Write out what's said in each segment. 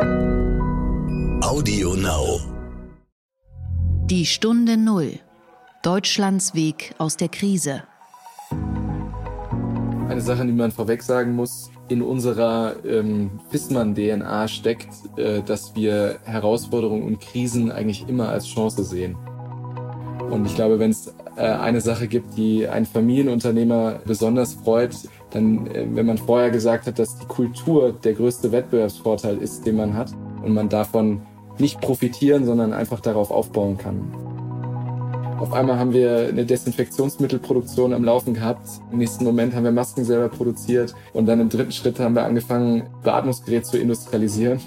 Audio Now. Die Stunde Null. Deutschlands Weg aus der Krise. Eine Sache, die man vorweg sagen muss, in unserer ähm, Fissmann-DNA steckt, äh, dass wir Herausforderungen und Krisen eigentlich immer als Chance sehen. Und ich glaube, wenn es äh, eine Sache gibt, die einen Familienunternehmer besonders freut, dann, äh, wenn man vorher gesagt hat, dass die Kultur der größte Wettbewerbsvorteil ist, den man hat und man davon nicht profitieren, sondern einfach darauf aufbauen kann. Auf einmal haben wir eine Desinfektionsmittelproduktion am Laufen gehabt. Im nächsten Moment haben wir Masken selber produziert und dann im dritten Schritt haben wir angefangen, Beatmungsgeräte zu industrialisieren.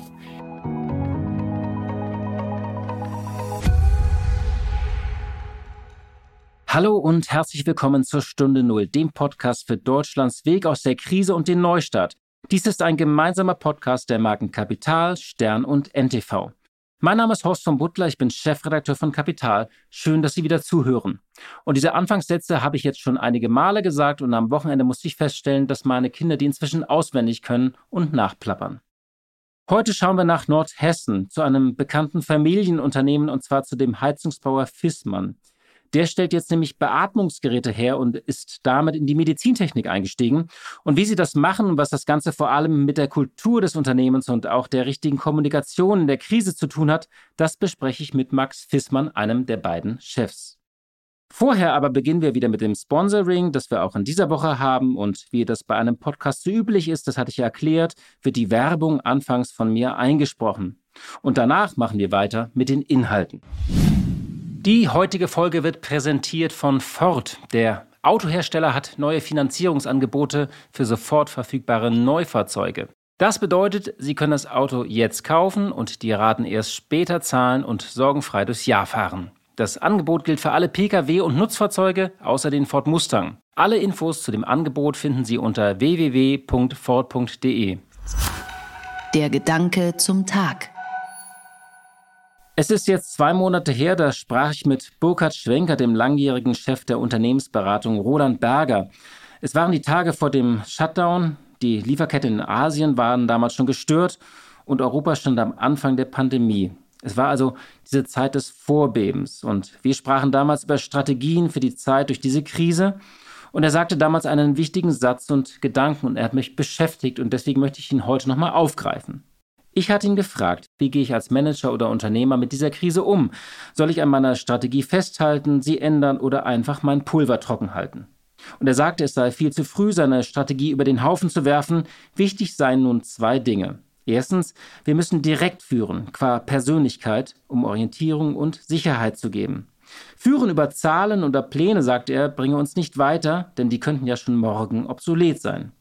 Hallo und herzlich willkommen zur Stunde Null, dem Podcast für Deutschlands Weg aus der Krise und den Neustart. Dies ist ein gemeinsamer Podcast der Marken Kapital, Stern und NTV. Mein Name ist Horst von Butler, ich bin Chefredakteur von Kapital. Schön, dass Sie wieder zuhören. Und diese Anfangssätze habe ich jetzt schon einige Male gesagt und am Wochenende musste ich feststellen, dass meine Kinder die inzwischen auswendig können und nachplappern. Heute schauen wir nach Nordhessen zu einem bekannten Familienunternehmen und zwar zu dem Heizungsbauer Fissmann. Der stellt jetzt nämlich Beatmungsgeräte her und ist damit in die Medizintechnik eingestiegen. Und wie sie das machen und was das Ganze vor allem mit der Kultur des Unternehmens und auch der richtigen Kommunikation in der Krise zu tun hat, das bespreche ich mit Max Fissmann, einem der beiden Chefs. Vorher aber beginnen wir wieder mit dem Sponsoring, das wir auch in dieser Woche haben. Und wie das bei einem Podcast so üblich ist, das hatte ich ja erklärt, wird die Werbung anfangs von mir eingesprochen. Und danach machen wir weiter mit den Inhalten. Die heutige Folge wird präsentiert von Ford. Der Autohersteller hat neue Finanzierungsangebote für sofort verfügbare Neufahrzeuge. Das bedeutet, Sie können das Auto jetzt kaufen und die Raten erst später zahlen und sorgenfrei durchs Jahr fahren. Das Angebot gilt für alle Pkw und Nutzfahrzeuge außer den Ford Mustang. Alle Infos zu dem Angebot finden Sie unter www.ford.de. Der Gedanke zum Tag. Es ist jetzt zwei Monate her, da sprach ich mit Burkhard Schwenker, dem langjährigen Chef der Unternehmensberatung Roland Berger. Es waren die Tage vor dem Shutdown. Die Lieferkette in Asien waren damals schon gestört und Europa stand am Anfang der Pandemie. Es war also diese Zeit des Vorbebens und wir sprachen damals über Strategien für die Zeit durch diese Krise. Und er sagte damals einen wichtigen Satz und Gedanken und er hat mich beschäftigt und deswegen möchte ich ihn heute nochmal aufgreifen. Ich hatte ihn gefragt, wie gehe ich als Manager oder Unternehmer mit dieser Krise um? Soll ich an meiner Strategie festhalten, sie ändern oder einfach mein Pulver trocken halten? Und er sagte, es sei viel zu früh, seine Strategie über den Haufen zu werfen. Wichtig seien nun zwei Dinge. Erstens, wir müssen direkt führen, qua Persönlichkeit, um Orientierung und Sicherheit zu geben. Führen über Zahlen oder Pläne, sagte er, bringe uns nicht weiter, denn die könnten ja schon morgen obsolet sein.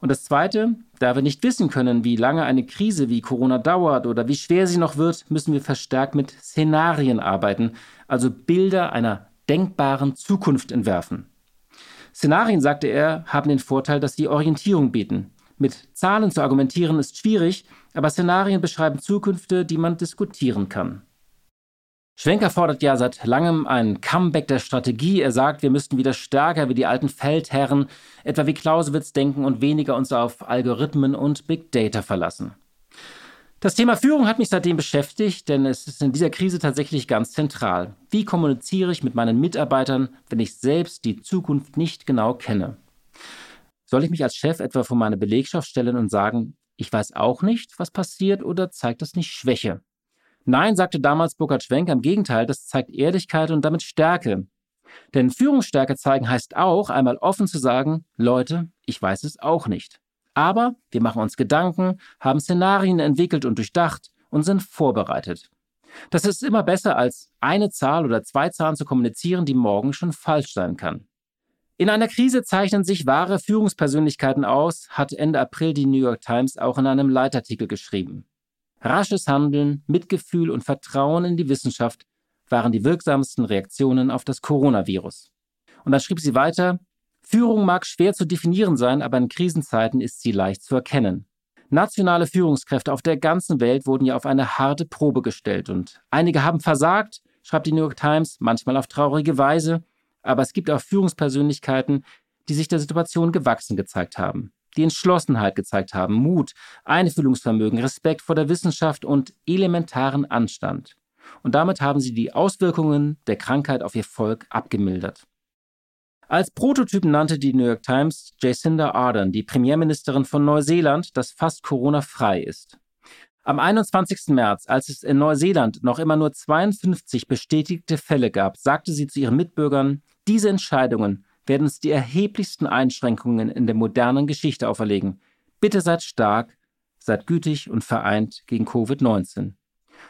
Und das Zweite, da wir nicht wissen können, wie lange eine Krise wie Corona dauert oder wie schwer sie noch wird, müssen wir verstärkt mit Szenarien arbeiten, also Bilder einer denkbaren Zukunft entwerfen. Szenarien, sagte er, haben den Vorteil, dass sie Orientierung bieten. Mit Zahlen zu argumentieren ist schwierig, aber Szenarien beschreiben Zukünfte, die man diskutieren kann. Schwenker fordert ja seit langem ein Comeback der Strategie. Er sagt, wir müssten wieder stärker wie die alten Feldherren, etwa wie Clausewitz denken und weniger uns auf Algorithmen und Big Data verlassen. Das Thema Führung hat mich seitdem beschäftigt, denn es ist in dieser Krise tatsächlich ganz zentral. Wie kommuniziere ich mit meinen Mitarbeitern, wenn ich selbst die Zukunft nicht genau kenne? Soll ich mich als Chef etwa vor meine Belegschaft stellen und sagen, ich weiß auch nicht, was passiert oder zeigt das nicht Schwäche? Nein, sagte damals Burkhard Schwenk, im Gegenteil, das zeigt Ehrlichkeit und damit Stärke. Denn Führungsstärke zeigen heißt auch, einmal offen zu sagen, Leute, ich weiß es auch nicht. Aber wir machen uns Gedanken, haben Szenarien entwickelt und durchdacht und sind vorbereitet. Das ist immer besser, als eine Zahl oder zwei Zahlen zu kommunizieren, die morgen schon falsch sein kann. In einer Krise zeichnen sich wahre Führungspersönlichkeiten aus, hat Ende April die New York Times auch in einem Leitartikel geschrieben. Rasches Handeln, Mitgefühl und Vertrauen in die Wissenschaft waren die wirksamsten Reaktionen auf das Coronavirus. Und dann schrieb sie weiter, Führung mag schwer zu definieren sein, aber in Krisenzeiten ist sie leicht zu erkennen. Nationale Führungskräfte auf der ganzen Welt wurden ja auf eine harte Probe gestellt und einige haben versagt, schreibt die New York Times, manchmal auf traurige Weise, aber es gibt auch Führungspersönlichkeiten, die sich der Situation gewachsen gezeigt haben. Die Entschlossenheit gezeigt haben, Mut, Einfühlungsvermögen, Respekt vor der Wissenschaft und elementaren Anstand. Und damit haben sie die Auswirkungen der Krankheit auf ihr Volk abgemildert. Als Prototyp nannte die New York Times Jacinda Ardern, die Premierministerin von Neuseeland, das fast Corona-frei ist. Am 21. März, als es in Neuseeland noch immer nur 52 bestätigte Fälle gab, sagte sie zu ihren Mitbürgern, diese Entscheidungen werden uns die erheblichsten Einschränkungen in der modernen Geschichte auferlegen. Bitte seid stark, seid gütig und vereint gegen Covid-19.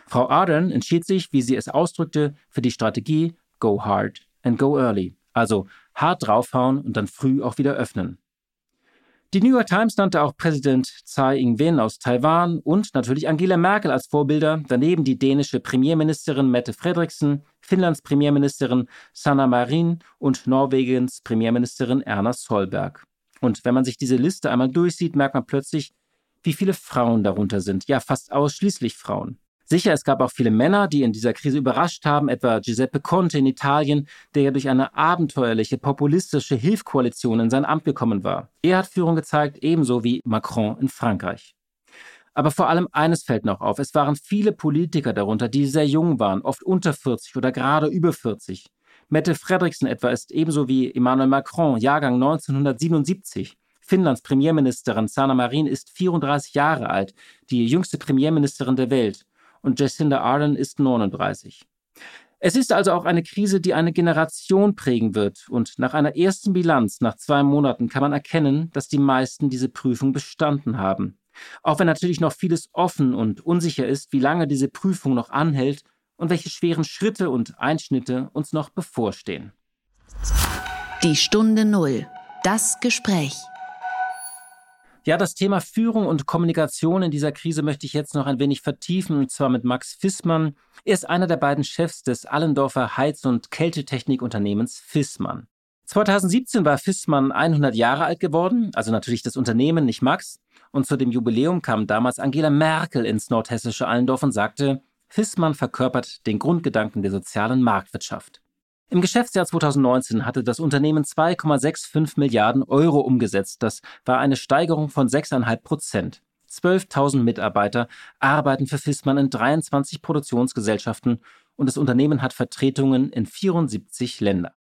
Frau Ardern entschied sich, wie sie es ausdrückte, für die Strategie Go Hard and Go Early, also hart draufhauen und dann früh auch wieder öffnen. Die New York Times nannte auch Präsident Tsai Ing-wen aus Taiwan und natürlich Angela Merkel als Vorbilder, daneben die dänische Premierministerin Mette Frederiksen, Finnlands Premierministerin Sanna Marin und Norwegens Premierministerin Erna Solberg. Und wenn man sich diese Liste einmal durchsieht, merkt man plötzlich, wie viele Frauen darunter sind. Ja, fast ausschließlich Frauen. Sicher, es gab auch viele Männer, die in dieser Krise überrascht haben, etwa Giuseppe Conte in Italien, der ja durch eine abenteuerliche, populistische Hilfkoalition in sein Amt gekommen war. Er hat Führung gezeigt, ebenso wie Macron in Frankreich. Aber vor allem eines fällt noch auf. Es waren viele Politiker darunter, die sehr jung waren, oft unter 40 oder gerade über 40. Mette Frederiksen etwa ist ebenso wie Emmanuel Macron, Jahrgang 1977. Finnlands Premierministerin Sanna Marin ist 34 Jahre alt, die jüngste Premierministerin der Welt und Jacinda Ardern ist 39. Es ist also auch eine Krise, die eine Generation prägen wird. Und nach einer ersten Bilanz nach zwei Monaten kann man erkennen, dass die meisten diese Prüfung bestanden haben. Auch wenn natürlich noch vieles offen und unsicher ist, wie lange diese Prüfung noch anhält und welche schweren Schritte und Einschnitte uns noch bevorstehen. Die Stunde Null. Das Gespräch. Ja, das Thema Führung und Kommunikation in dieser Krise möchte ich jetzt noch ein wenig vertiefen, und zwar mit Max Fissmann. Er ist einer der beiden Chefs des Allendorfer Heiz- und Kältetechnikunternehmens Fissmann. 2017 war Fissmann 100 Jahre alt geworden, also natürlich das Unternehmen, nicht Max. Und zu dem Jubiläum kam damals Angela Merkel ins nordhessische Allendorf und sagte, Fissmann verkörpert den Grundgedanken der sozialen Marktwirtschaft. Im Geschäftsjahr 2019 hatte das Unternehmen 2,65 Milliarden Euro umgesetzt. Das war eine Steigerung von 6,5 Prozent. 12.000 Mitarbeiter arbeiten für Fissmann in 23 Produktionsgesellschaften und das Unternehmen hat Vertretungen in 74 Ländern.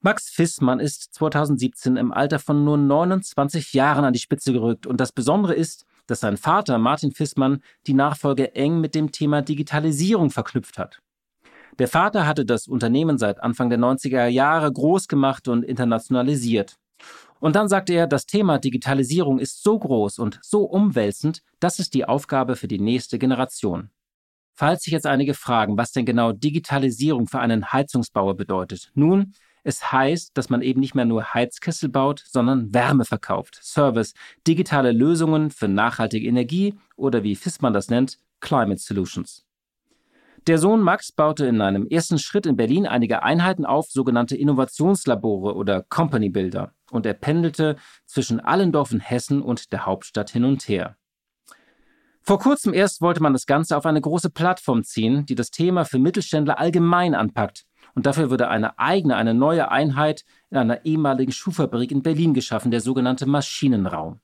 Max Fissmann ist 2017 im Alter von nur 29 Jahren an die Spitze gerückt und das Besondere ist, dass sein Vater Martin Fissmann die Nachfolge eng mit dem Thema Digitalisierung verknüpft hat. Der Vater hatte das Unternehmen seit Anfang der 90er Jahre groß gemacht und internationalisiert. Und dann sagte er, das Thema Digitalisierung ist so groß und so umwälzend, das ist die Aufgabe für die nächste Generation. Falls sich jetzt einige fragen, was denn genau Digitalisierung für einen Heizungsbauer bedeutet. Nun, es heißt, dass man eben nicht mehr nur Heizkessel baut, sondern Wärme verkauft, Service, digitale Lösungen für nachhaltige Energie oder wie Fissmann das nennt, Climate Solutions. Der Sohn Max baute in einem ersten Schritt in Berlin einige Einheiten auf, sogenannte Innovationslabore oder Company Builder, und er pendelte zwischen Allendorf in Hessen und der Hauptstadt hin und her. Vor kurzem erst wollte man das Ganze auf eine große Plattform ziehen, die das Thema für Mittelständler allgemein anpackt. Und dafür würde eine eigene, eine neue Einheit in einer ehemaligen Schuhfabrik in Berlin geschaffen, der sogenannte Maschinenraum.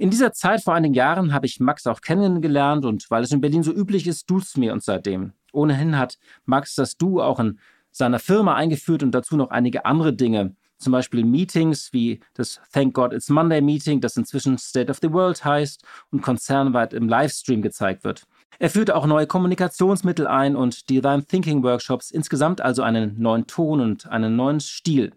In dieser Zeit vor einigen Jahren habe ich Max auch kennengelernt und weil es in Berlin so üblich ist, duzt mir uns seitdem. Ohnehin hat Max das Du auch in seiner Firma eingeführt und dazu noch einige andere Dinge. Zum Beispiel Meetings wie das Thank God It's Monday Meeting, das inzwischen State of the World heißt und konzernweit im Livestream gezeigt wird. Er führte auch neue Kommunikationsmittel ein und Divine Thinking Workshops, insgesamt also einen neuen Ton und einen neuen Stil.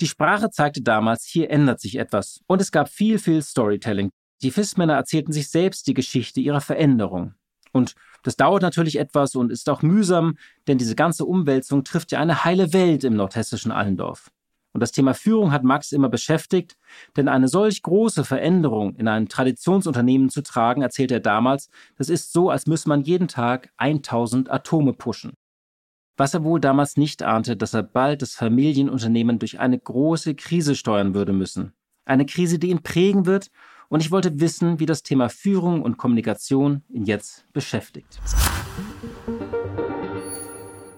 Die Sprache zeigte damals, hier ändert sich etwas. Und es gab viel, viel Storytelling. Die Fissmänner erzählten sich selbst die Geschichte ihrer Veränderung. Und das dauert natürlich etwas und ist auch mühsam, denn diese ganze Umwälzung trifft ja eine heile Welt im nordhessischen Allendorf. Und das Thema Führung hat Max immer beschäftigt, denn eine solch große Veränderung in ein Traditionsunternehmen zu tragen, erzählt er damals, das ist so, als müsse man jeden Tag 1000 Atome pushen was er wohl damals nicht ahnte, dass er bald das Familienunternehmen durch eine große Krise steuern würde müssen. Eine Krise, die ihn prägen wird, und ich wollte wissen, wie das Thema Führung und Kommunikation ihn jetzt beschäftigt.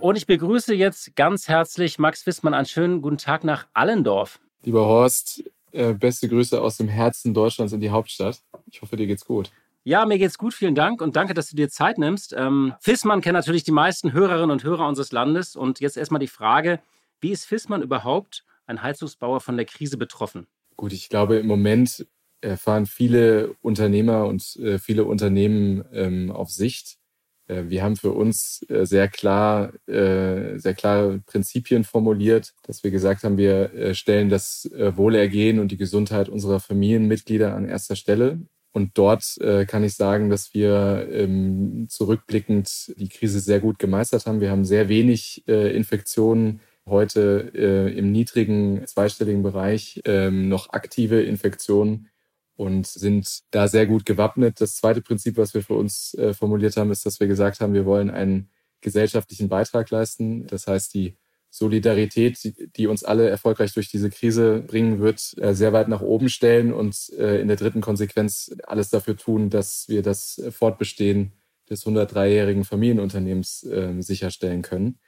Und ich begrüße jetzt ganz herzlich Max Wissmann. Einen schönen guten Tag nach Allendorf. Lieber Horst, Äh, beste Grüße aus dem Herzen Deutschlands in die Hauptstadt. Ich hoffe, dir geht's gut. Ja, mir geht's gut, vielen Dank und danke, dass du dir Zeit nimmst. Ähm, Fissmann kennt natürlich die meisten Hörerinnen und Hörer unseres Landes und jetzt erstmal die Frage, wie ist Fissmann überhaupt, ein Heizungsbauer, von der Krise betroffen? Gut, ich glaube, im Moment erfahren viele Unternehmer und äh, viele Unternehmen ähm, auf Sicht. Äh, wir haben für uns äh, sehr klar, äh, sehr klare Prinzipien formuliert, dass wir gesagt haben, wir stellen das Wohlergehen und die Gesundheit unserer Familienmitglieder an erster Stelle. Und dort äh, kann ich sagen, dass wir ähm, zurückblickend die Krise sehr gut gemeistert haben. Wir haben sehr wenig äh, Infektionen heute äh, im niedrigen zweistelligen Bereich, ähm, noch aktive Infektionen und sind da sehr gut gewappnet. Das zweite Prinzip, was wir für uns äh, formuliert haben, ist, dass wir gesagt haben, wir wollen einen gesellschaftlichen Beitrag leisten. Das heißt, die Solidarität, die uns alle erfolgreich durch diese Krise bringen wird, äh, sehr weit nach oben stellen und äh, in der dritten Konsequenz alles dafür tun, dass wir das Fortbestehen des 103-jährigen Familienunternehmens ähm, sicherstellen können.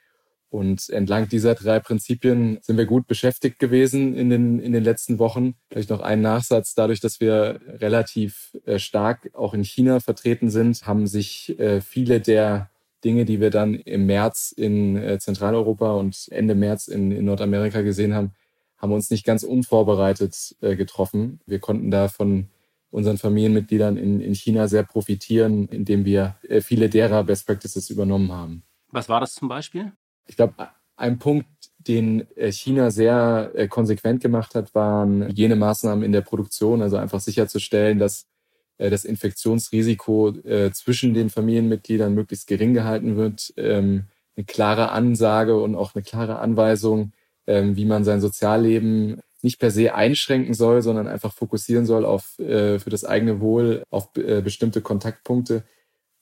Und entlang dieser drei Prinzipien sind wir gut beschäftigt gewesen in den, in den letzten Wochen. Vielleicht noch ein Nachsatz. Dadurch, dass wir relativ äh, stark auch in China vertreten sind, haben sich viele der Dinge, die wir dann im März in äh, Zentraleuropa und Ende März in, in Nordamerika gesehen haben, haben uns nicht ganz unvorbereitet äh, getroffen. Wir konnten da von unseren Familienmitgliedern in, in China sehr profitieren, indem wir äh, viele derer Best Practices übernommen haben. Was war das zum Beispiel? Ich glaube, ein Punkt, den äh, China sehr äh, konsequent gemacht hat, waren jene Maßnahmen in der Produktion, also einfach sicherzustellen, dass das Infektionsrisiko äh, zwischen den Familienmitgliedern möglichst gering gehalten wird. Ähm, eine klare Ansage und auch eine klare Anweisung, ähm, wie man sein Sozialleben nicht per se einschränken soll, sondern einfach fokussieren soll auf äh, für das eigene Wohl auf bestimmte Kontaktpunkte.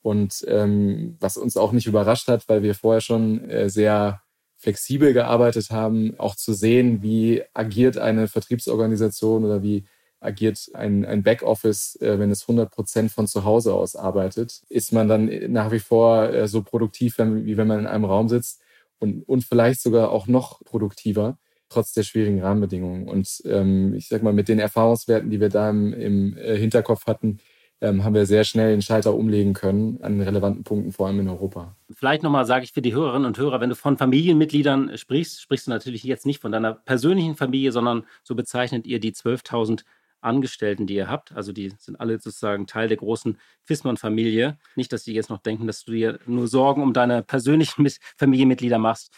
Und ähm, was uns auch nicht überrascht hat, weil wir vorher schon sehr flexibel gearbeitet haben, auch zu sehen, wie agiert eine Vertriebsorganisation oder wie agiert ein, ein Backoffice, äh, wenn es 100 Prozent von zu Hause aus arbeitet, ist man dann nach wie vor äh, so produktiv, wenn, wie wenn man in einem Raum sitzt und, und vielleicht sogar auch noch produktiver, trotz der schwierigen Rahmenbedingungen. Und ähm, ich sag mal, mit den Erfahrungswerten, die wir da im, im äh, Hinterkopf hatten, ähm, haben wir sehr schnell den Schalter umlegen können an relevanten Punkten, vor allem in Europa. Vielleicht nochmal sage ich für die Hörerinnen und Hörer, wenn du von Familienmitgliedern sprichst, sprichst du natürlich jetzt nicht von deiner persönlichen Familie, sondern so bezeichnet ihr die 12.000 Angestellten, die ihr habt. Also die sind alle sozusagen Teil der großen Fissmann-Familie. Nicht, dass die jetzt noch denken, dass du dir nur Sorgen um deine persönlichen Familienmitglieder machst.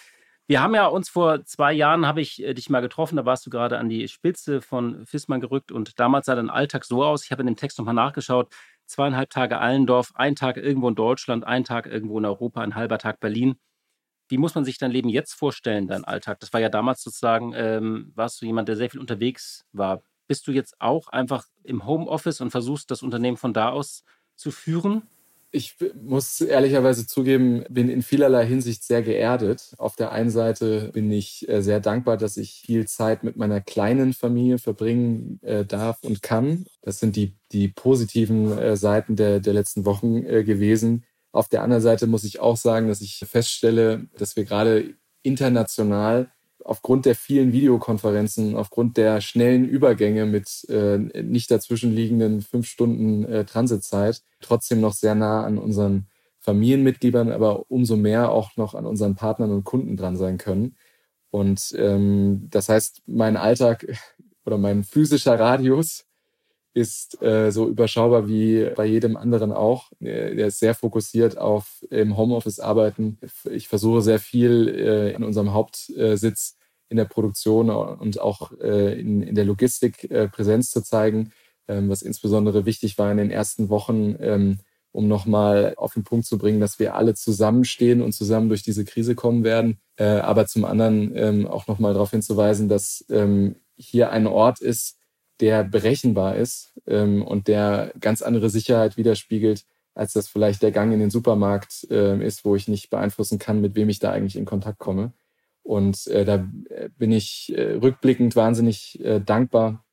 Wir haben ja uns vor zwei Jahren, habe ich äh, dich mal getroffen, da warst du gerade an die Spitze von Fissmann gerückt und damals sah dein Alltag so aus, ich habe in dem Text nochmal nachgeschaut, zweieinhalb Tage Allendorf, ein Tag irgendwo in Deutschland, ein Tag irgendwo in Europa, ein halber Tag Berlin. Wie muss man sich dein Leben jetzt vorstellen, dein Alltag? Das war ja damals sozusagen, ähm, warst du jemand, der sehr viel unterwegs war. Bist du jetzt auch einfach im Homeoffice und versuchst, das Unternehmen von da aus zu führen? Ich muss ehrlicherweise zugeben, bin in vielerlei Hinsicht sehr geerdet. Auf der einen Seite bin ich äh, sehr dankbar, dass ich viel Zeit mit meiner kleinen Familie verbringen äh, darf und kann. Das sind die, die positiven äh, Seiten der, der letzten Wochen gewesen. Auf der anderen Seite muss ich auch sagen, dass ich feststelle, dass wir gerade international aufgrund der vielen Videokonferenzen, aufgrund der schnellen Übergänge mit äh, nicht dazwischenliegenden fünf Stunden äh, Transitzeit trotzdem noch sehr nah an unseren Familienmitgliedern, aber umso mehr auch noch an unseren Partnern und Kunden dran sein können. Und ähm, das heißt, mein Alltag oder mein physischer Radius ist äh, so überschaubar wie bei jedem anderen auch. Der ist sehr fokussiert auf im Homeoffice arbeiten. Ich versuche sehr viel äh, in unserem Hauptsitz in der Produktion und auch äh, in, in der Logistik äh, Präsenz zu zeigen, ähm, was insbesondere wichtig war in den ersten Wochen, ähm, um nochmal auf den Punkt zu bringen, dass wir alle zusammenstehen und zusammen durch diese Krise kommen werden. Äh, aber zum anderen ähm, auch nochmal darauf hinzuweisen, dass hier ein Ort ist, der berechenbar ist ähm, und der ganz andere Sicherheit widerspiegelt, als das vielleicht der Gang in den Supermarkt äh, ist, wo ich nicht beeinflussen kann, mit wem ich da eigentlich in Kontakt komme. Und äh, da äh, bin ich äh, rückblickend wahnsinnig äh, dankbar,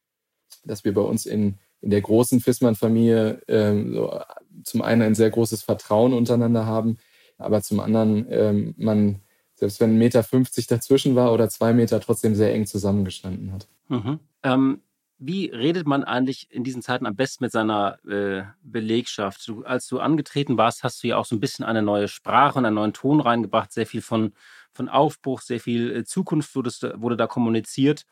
dass wir bei uns in, in der großen Fissmann-Familie ähm, so, zum einen ein sehr großes Vertrauen untereinander haben, aber zum anderen ähm, man, selbst wenn ein Meter 50 dazwischen war oder zwei Meter, trotzdem sehr eng zusammengestanden hat. Mhm. Ähm, Wie redet man eigentlich in diesen Zeiten am besten mit seiner äh, Belegschaft? Du, als du angetreten warst, hast du ja auch so ein bisschen eine neue Sprache und einen neuen Ton reingebracht, sehr viel von, von Aufbruch, sehr viel äh, Zukunft wurde, wurde da kommuniziert.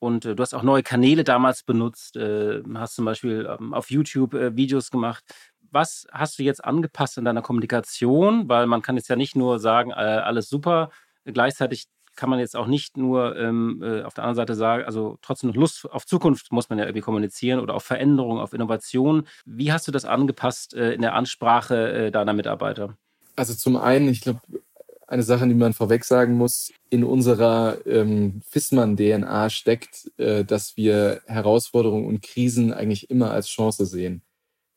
Und äh, du hast auch neue Kanäle damals benutzt, äh, hast zum Beispiel ähm, auf YouTube äh, Videos gemacht. Was hast du jetzt angepasst in deiner Kommunikation? Weil man kann jetzt ja nicht nur sagen, äh, alles super, gleichzeitig kann man jetzt auch nicht nur ähm, äh, auf der anderen Seite sagen, also trotzdem noch Lust auf Zukunft muss man ja irgendwie kommunizieren oder auf Veränderung, auf Innovation. Wie hast du das angepasst äh, in der Ansprache deiner Mitarbeiter? Also zum einen, ich glaube, eine Sache, die man vorweg sagen muss, in unserer ähm, FISMAN-DNA steckt, äh, dass wir Herausforderungen und Krisen eigentlich immer als Chance sehen.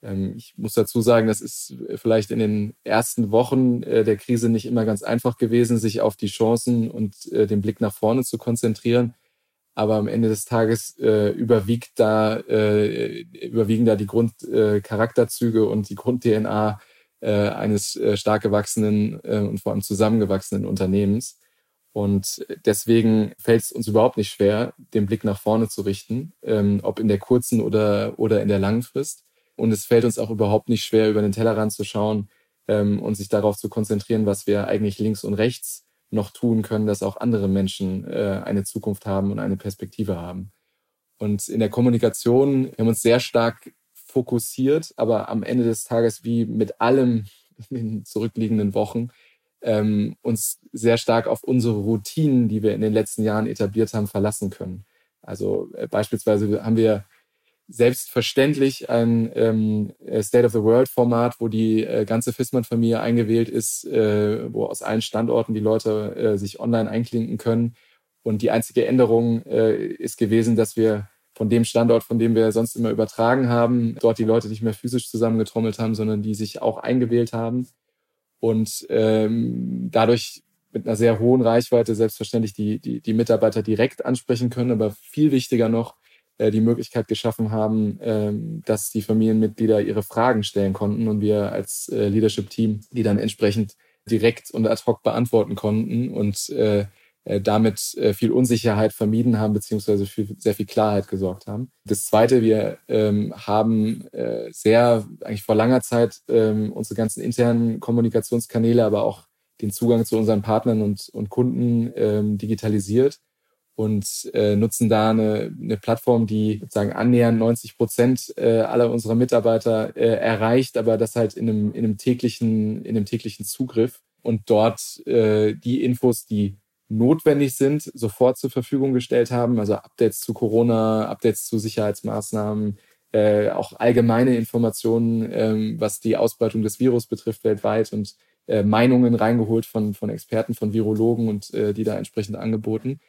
Ähm, ich muss dazu sagen, das ist vielleicht in den ersten Wochen äh, der Krise nicht immer ganz einfach gewesen, sich auf die Chancen und äh, den Blick nach vorne zu konzentrieren. Aber am Ende des Tages äh, überwiegt da, äh, überwiegen da die Grundcharakterzüge äh, und die Grund-DNA äh, eines äh, stark gewachsenen äh, und vor allem zusammengewachsenen Unternehmens. Und deswegen fällt es uns überhaupt nicht schwer, den Blick nach vorne zu richten, ähm, ob in der kurzen oder, oder in der langen Frist. Und es fällt uns auch überhaupt nicht schwer, über den Tellerrand zu schauen ähm, und sich darauf zu konzentrieren, was wir eigentlich links und rechts noch tun können, dass auch andere Menschen äh, eine Zukunft haben und eine Perspektive haben. Und in der Kommunikation wir haben uns sehr stark fokussiert, aber am Ende des Tages, wie mit allem in den zurückliegenden Wochen, ähm, uns sehr stark auf unsere Routinen, die wir in den letzten Jahren etabliert haben, verlassen können. Also äh, beispielsweise haben wir selbstverständlich ein ähm, State of the World Format, wo die äh, ganze Fissmann-Familie eingewählt ist, äh, wo aus allen Standorten die Leute äh, sich online einklinken können. Und die einzige Änderung äh, ist gewesen, dass wir von dem Standort, von dem wir sonst immer übertragen haben, dort die Leute nicht mehr physisch zusammengetrommelt haben, sondern die sich auch eingewählt haben und ähm, dadurch mit einer sehr hohen Reichweite selbstverständlich die, die, die Mitarbeiter direkt ansprechen können, aber viel wichtiger noch äh, die Möglichkeit geschaffen haben, ähm, dass die Familienmitglieder ihre Fragen stellen konnten und wir als äh, Leadership-Team die dann entsprechend direkt und ad hoc beantworten konnten und äh, äh, damit äh, viel Unsicherheit vermieden haben, beziehungsweise für sehr viel Klarheit gesorgt haben. Das Zweite, wir ähm, haben äh, sehr, eigentlich vor langer Zeit, ähm, unsere ganzen internen Kommunikationskanäle, aber auch den Zugang zu unseren Partnern und, und Kunden digitalisiert und äh, nutzen da eine, eine Plattform, die sozusagen annähernd 90 Prozent äh, aller unserer Mitarbeiter äh, erreicht, aber das halt in einem, in einem täglichen, in einem täglichen Zugriff und dort äh, die Infos, die notwendig sind, sofort zur Verfügung gestellt haben. Also Updates zu Corona, Updates zu Sicherheitsmaßnahmen, äh, auch allgemeine Informationen, ähm, was die Ausbreitung des Virus betrifft weltweit und äh, Meinungen reingeholt von, von Experten, von Virologen und äh, die da entsprechend angeboten.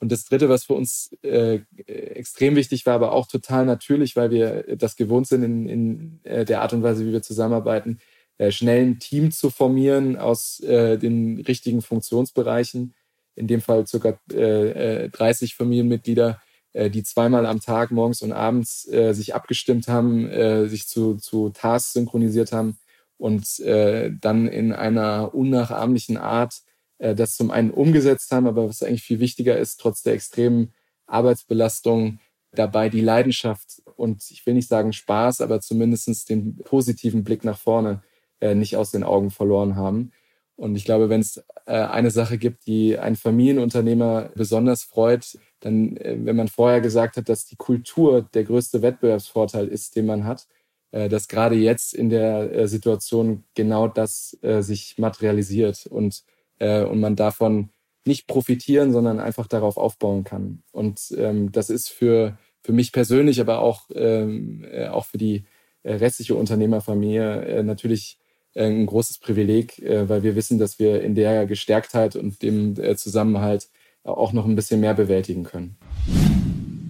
Und das Dritte, was für uns äh, extrem wichtig war, aber auch total natürlich, weil wir das gewohnt sind in, in äh, der Art und Weise, wie wir zusammenarbeiten, äh, schnell ein Team zu formieren aus äh, den richtigen Funktionsbereichen, in dem Fall circa äh, 30 äh, Familienmitglieder, äh, die zweimal am Tag, morgens und abends, sich abgestimmt haben, sich zu, zu Tasks synchronisiert haben und dann in einer unnachahmlichen Art äh, das zum einen umgesetzt haben, aber was eigentlich viel wichtiger ist, trotz der extremen Arbeitsbelastung dabei die Leidenschaft und ich will nicht sagen Spaß, aber zumindest den positiven Blick nach vorne äh, nicht aus den Augen verloren haben. Und ich glaube, wenn es äh, eine Sache gibt, die einen Familienunternehmer besonders freut, dann, äh, wenn man vorher gesagt hat, dass die Kultur der größte Wettbewerbsvorteil ist, den man hat, äh, dass gerade jetzt in der äh, Situation genau das äh, sich materialisiert und, äh, und man davon nicht profitieren, sondern einfach darauf aufbauen kann. Und ähm, das ist für, für mich persönlich, aber auch, ähm, äh, auch für die äh, restliche Unternehmerfamilie äh, natürlich äh, ein großes Privileg, äh, weil wir wissen, dass wir in der Gestärktheit und dem Zusammenhalt auch noch ein bisschen mehr bewältigen können.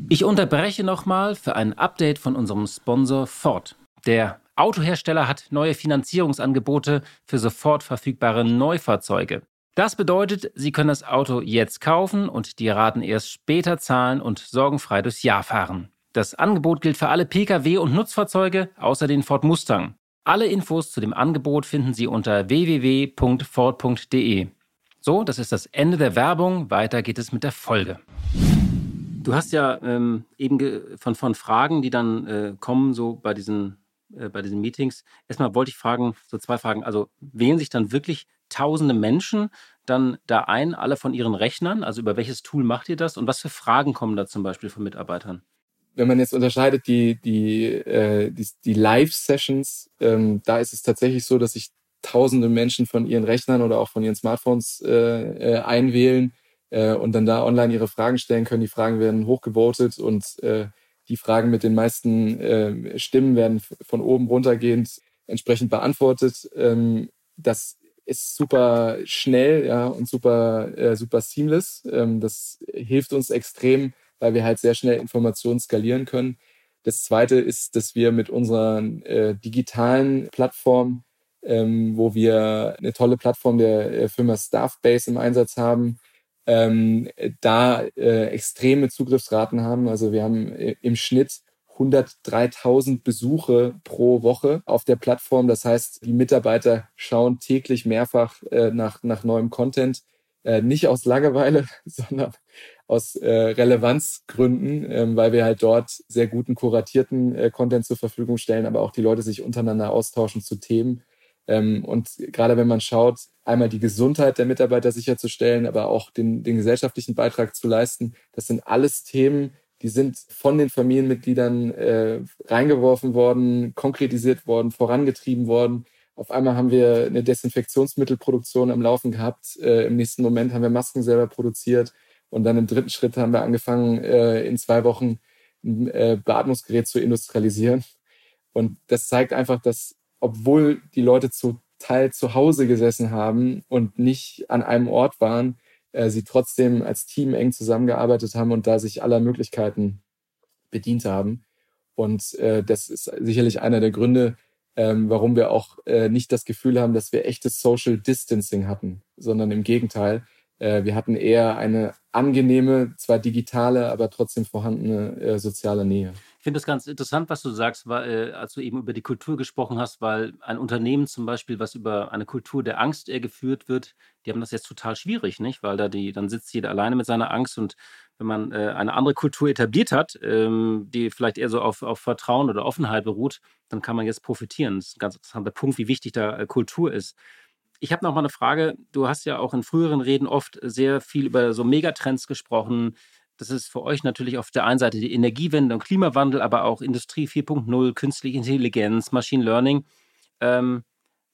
Ich unterbreche nochmal für ein Update von unserem Sponsor Ford. Der Autohersteller hat neue Finanzierungsangebote für sofort verfügbare Neufahrzeuge. Das bedeutet, Sie können das Auto jetzt kaufen und die Raten erst später zahlen und sorgenfrei durchs Jahr fahren. Das Angebot gilt für alle Pkw und Nutzfahrzeuge außer den Ford Mustang. Alle Infos zu dem Angebot finden Sie unter www.ford.de. So, das ist das Ende der Werbung. Weiter geht es mit der Folge. Du hast ja ähm, eben von, von Fragen, die dann äh, kommen, so bei diesen, äh, bei diesen Meetings. Erstmal wollte ich fragen, so zwei Fragen. Also wählen sich dann wirklich tausende Menschen dann da ein, alle von ihren Rechnern? Also über welches Tool macht ihr das? Und was für Fragen kommen da zum Beispiel von Mitarbeitern? Wenn man jetzt unterscheidet die, die, äh, die, die Live-Sessions, ähm, da ist es tatsächlich so, dass sich tausende Menschen von ihren Rechnern oder auch von ihren Smartphones äh, äh, einwählen äh, und dann da online ihre Fragen stellen können. Die Fragen werden hochgevotet und äh, die Fragen mit den meisten äh, Stimmen werden von oben runtergehend entsprechend beantwortet. Ähm, das ist super schnell ja, und super, äh, super seamless. Ähm, das hilft uns extrem, weil wir halt sehr schnell Informationen skalieren können. Das zweite ist, dass wir mit unserer äh, digitalen Plattform, ähm, wo wir eine tolle Plattform der Firma Staffbase im Einsatz haben, ähm, da äh, extreme Zugriffsraten haben. Also wir haben äh, im Schnitt 103.000 Besuche pro Woche auf der Plattform. Das heißt, die Mitarbeiter schauen täglich mehrfach äh, nach, nach neuem Content. Äh, nicht aus Langeweile, sondern aus äh, Relevanzgründen, ähm, weil wir halt dort sehr guten kuratierten äh, Content zur Verfügung stellen, aber auch die Leute sich untereinander austauschen zu Themen. Ähm, und gerade wenn man schaut, einmal die Gesundheit der Mitarbeiter sicherzustellen, aber auch den, den gesellschaftlichen Beitrag zu leisten, das sind alles Themen, die sind von den Familienmitgliedern äh, reingeworfen worden, konkretisiert worden, vorangetrieben worden. Auf einmal haben wir eine Desinfektionsmittelproduktion am Laufen gehabt. Äh, Im nächsten Moment haben wir Masken selber produziert. Und dann im dritten Schritt haben wir angefangen, äh, in zwei Wochen ein äh, Beatmungsgerät zu industrialisieren. Und das zeigt einfach, dass obwohl die Leute zu Teil zu Hause gesessen haben und nicht an einem Ort waren, äh, sie trotzdem als Team eng zusammengearbeitet haben und da sich aller Möglichkeiten bedient haben. Und äh, das ist sicherlich einer der Gründe, ähm, warum wir auch äh, nicht das Gefühl haben, dass wir echtes Social Distancing hatten, sondern im Gegenteil. Äh, wir hatten eher eine angenehme, zwar digitale, aber trotzdem vorhandene äh, soziale Nähe. Ich finde das ganz interessant, was du sagst, weil, äh, als du eben über die Kultur gesprochen hast, weil ein Unternehmen zum Beispiel, was über eine Kultur der Angst geführt wird, die haben das jetzt total schwierig, nicht? Weil da die, dann sitzt jeder alleine mit seiner Angst und wenn man eine andere Kultur etabliert hat, ähm, die vielleicht eher so auf, auf Vertrauen oder Offenheit beruht, dann kann man jetzt profitieren. Das ist ein ganz interessanter Punkt, wie wichtig da Kultur ist. Ich habe noch mal eine Frage. Du hast ja auch in früheren Reden oft sehr viel über so Megatrends gesprochen, das ist für euch natürlich auf der einen Seite die Energiewende und Klimawandel, aber auch Industrie 4.0, künstliche Intelligenz, Machine Learning. Ähm,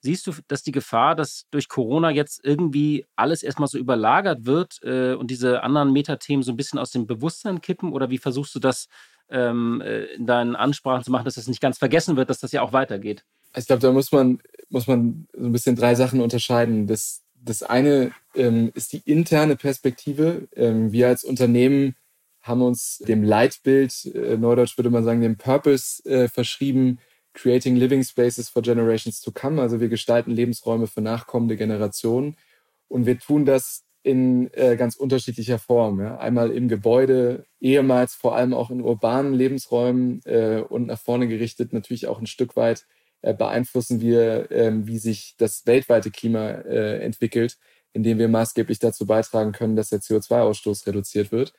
siehst du, dass die Gefahr, dass durch Corona jetzt irgendwie alles erstmal so überlagert wird äh, und diese anderen Metathemen so ein bisschen aus dem Bewusstsein kippen? Oder wie versuchst du das ähm, äh, in deinen Ansprachen zu machen, dass das nicht ganz vergessen wird, dass das ja auch weitergeht? Ich glaube, da muss man, muss man so ein bisschen drei Sachen unterscheiden. Das, das eine ähm, ist die interne Perspektive. Ähm, wir als Unternehmen haben uns dem Leitbild, äh, neudeutsch würde man sagen, dem Purpose äh, verschrieben, Creating Living Spaces for Generations to Come. Also wir gestalten Lebensräume für nachkommende Generationen. Und wir tun das in äh, ganz unterschiedlicher Form. Ja. Einmal im Gebäude, ehemals vor allem auch in urbanen Lebensräumen äh, und nach vorne gerichtet natürlich auch ein Stück weit beeinflussen wir, ähm, wie sich das weltweite Klima äh, entwickelt, indem wir maßgeblich dazu beitragen können, dass der CO2-Ausstoß reduziert wird.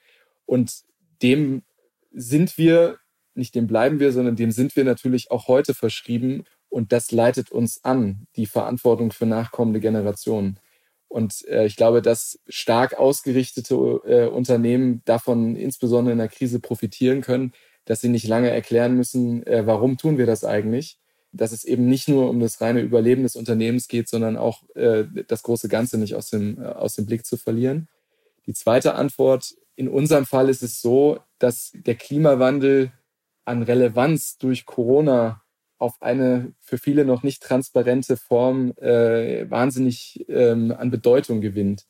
Und dem sind wir, nicht dem bleiben wir, sondern dem sind wir natürlich auch heute verschrieben. Und das leitet uns an, die Verantwortung für nachkommende Generationen. Und äh, ich glaube, dass stark ausgerichtete äh, Unternehmen davon insbesondere in der Krise profitieren können, dass sie nicht lange erklären müssen, äh, warum tun wir das eigentlich, dass es eben nicht nur um das reine Überleben des Unternehmens geht, sondern auch äh, das große Ganze nicht aus dem, äh, aus dem Blick zu verlieren. Die zweite Antwort, in unserem Fall ist es so, dass der Klimawandel an Relevanz durch Corona auf eine für viele noch nicht transparente Form äh, wahnsinnig ähm, an Bedeutung gewinnt.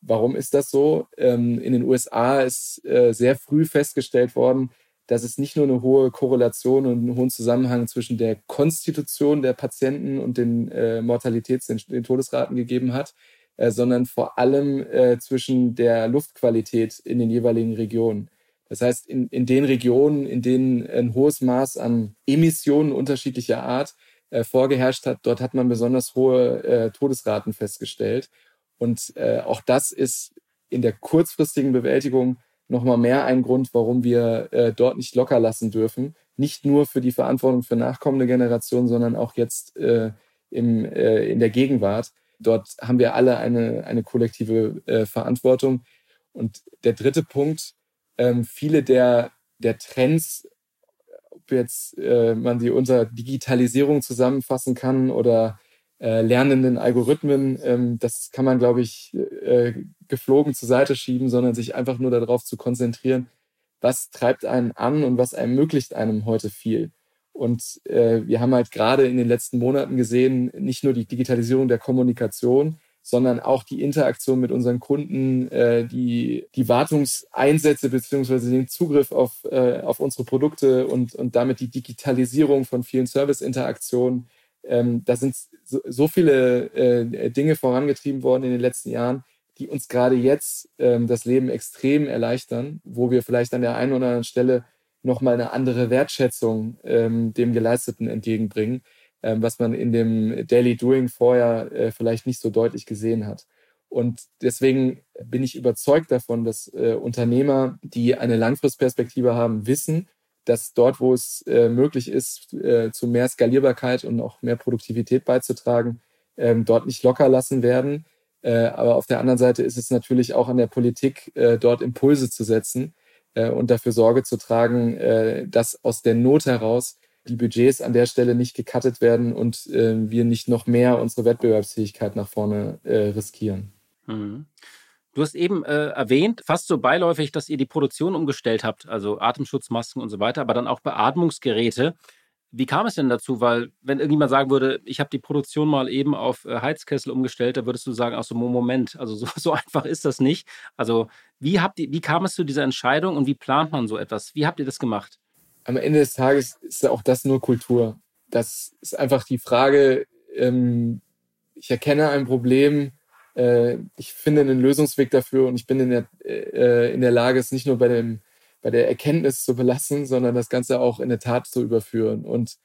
Warum ist das so? Ähm, in den USA ist äh, sehr früh festgestellt worden, dass es nicht nur eine hohe Korrelation und einen hohen Zusammenhang zwischen der Konstitution der Patienten und den äh, Mortalitäts-, den, den, Todesraten gegeben hat, äh, sondern vor allem äh, zwischen der Luftqualität in den jeweiligen Regionen. Das heißt, in, in den Regionen, in denen ein hohes Maß an Emissionen unterschiedlicher Art äh, vorgeherrscht hat, dort hat man besonders hohe äh, Todesraten festgestellt. Und äh, auch das ist in der kurzfristigen Bewältigung nochmal mehr ein Grund, warum wir äh, dort nicht locker lassen dürfen. Nicht nur für die Verantwortung für nachkommende Generationen, sondern auch jetzt äh, im, äh, in der Gegenwart. Dort haben wir alle eine, eine kollektive äh, Verantwortung. Und der dritte Punkt, ähm, viele der, der Trends, ob jetzt äh, man sie unter Digitalisierung zusammenfassen kann oder äh, lernenden Algorithmen, ähm, das kann man, glaube ich, äh, geflogen zur Seite schieben, sondern sich einfach nur darauf zu konzentrieren, was treibt einen an und was ermöglicht einem heute viel. Und äh, wir haben halt gerade in den letzten Monaten gesehen, nicht nur die Digitalisierung der Kommunikation, sondern auch die Interaktion mit unseren Kunden, äh, die, die Wartungseinsätze beziehungsweise den Zugriff auf, äh, auf unsere Produkte und, und damit die Digitalisierung von vielen Serviceinteraktionen. Ähm, da sind so, so viele äh, Dinge vorangetrieben worden in den letzten Jahren, die uns gerade jetzt ähm, das Leben extrem erleichtern, wo wir vielleicht an der einen oder anderen Stelle nochmal eine andere Wertschätzung ähm, dem Geleisteten entgegenbringen, ähm, was man in dem Daily Doing vorher äh, vielleicht nicht so deutlich gesehen hat. Und deswegen bin ich überzeugt davon, dass äh, Unternehmer, die eine Langfristperspektive haben, wissen, dass dort, wo es äh, möglich ist, äh, zu mehr Skalierbarkeit und auch mehr Produktivität beizutragen, ähm, dort nicht locker lassen werden. Äh, aber auf der anderen Seite ist es natürlich auch an der Politik, äh, dort Impulse zu setzen, äh, und dafür Sorge zu tragen, äh, dass aus der Not heraus die Budgets an der Stelle nicht gekattet werden und wir nicht noch mehr unsere Wettbewerbsfähigkeit nach vorne riskieren. Mhm. Du hast eben äh, erwähnt, fast so beiläufig, dass ihr die Produktion umgestellt habt, also Atemschutzmasken und so weiter, aber dann auch Beatmungsgeräte. Wie kam es denn dazu? Weil, wenn irgendjemand sagen würde, ich habe die Produktion mal eben auf äh, Heizkessel umgestellt, da würdest du sagen, ach so, Moment, also so, so einfach ist das nicht. Also, wie, habt ihr, wie kam es zu dieser Entscheidung und wie plant man so etwas? Wie habt ihr das gemacht? Am Ende des Tages ist auch das nur Kultur. Das ist einfach die Frage, ähm, ich erkenne ein Problem, äh, ich finde einen Lösungsweg dafür und ich bin in der, äh, in der Lage, es nicht nur bei dem bei der Erkenntnis zu belassen, sondern das Ganze auch in der Tat zu überführen. Und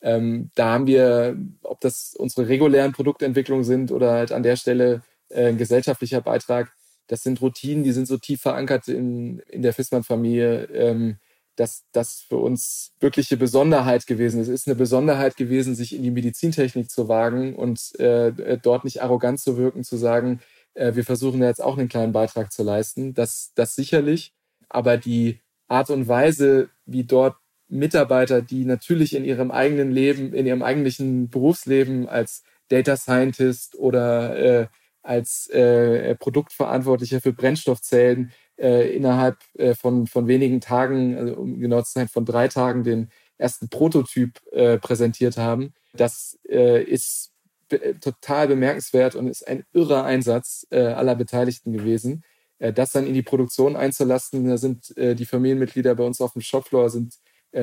ähm, da haben wir, ob das unsere regulären Produktentwicklungen sind oder halt an der Stelle äh, ein gesellschaftlicher Beitrag, das sind Routinen, die sind so tief verankert in, in der Fissmann-Familie, ähm, dass das für uns wirkliche Besonderheit gewesen ist. Es ist eine Besonderheit gewesen, sich in die Medizintechnik zu wagen und äh, dort nicht arrogant zu wirken, zu sagen, äh, wir versuchen jetzt auch einen kleinen Beitrag zu leisten. Das, das sicherlich aber die Art und Weise, wie dort Mitarbeiter, die natürlich in ihrem eigenen Leben, in ihrem eigentlichen Berufsleben als Data Scientist oder äh, als äh, Produktverantwortlicher für Brennstoffzellen äh, innerhalb äh, von, von wenigen Tagen, also um genau zu sein, von drei Tagen den ersten Prototyp äh, präsentiert haben. Das äh, ist be total bemerkenswert und ist ein irrer Einsatz äh, aller Beteiligten gewesen. Äh, das dann in die Produktion einzulassen. Da sind die Familienmitglieder bei uns auf dem Shopfloor sind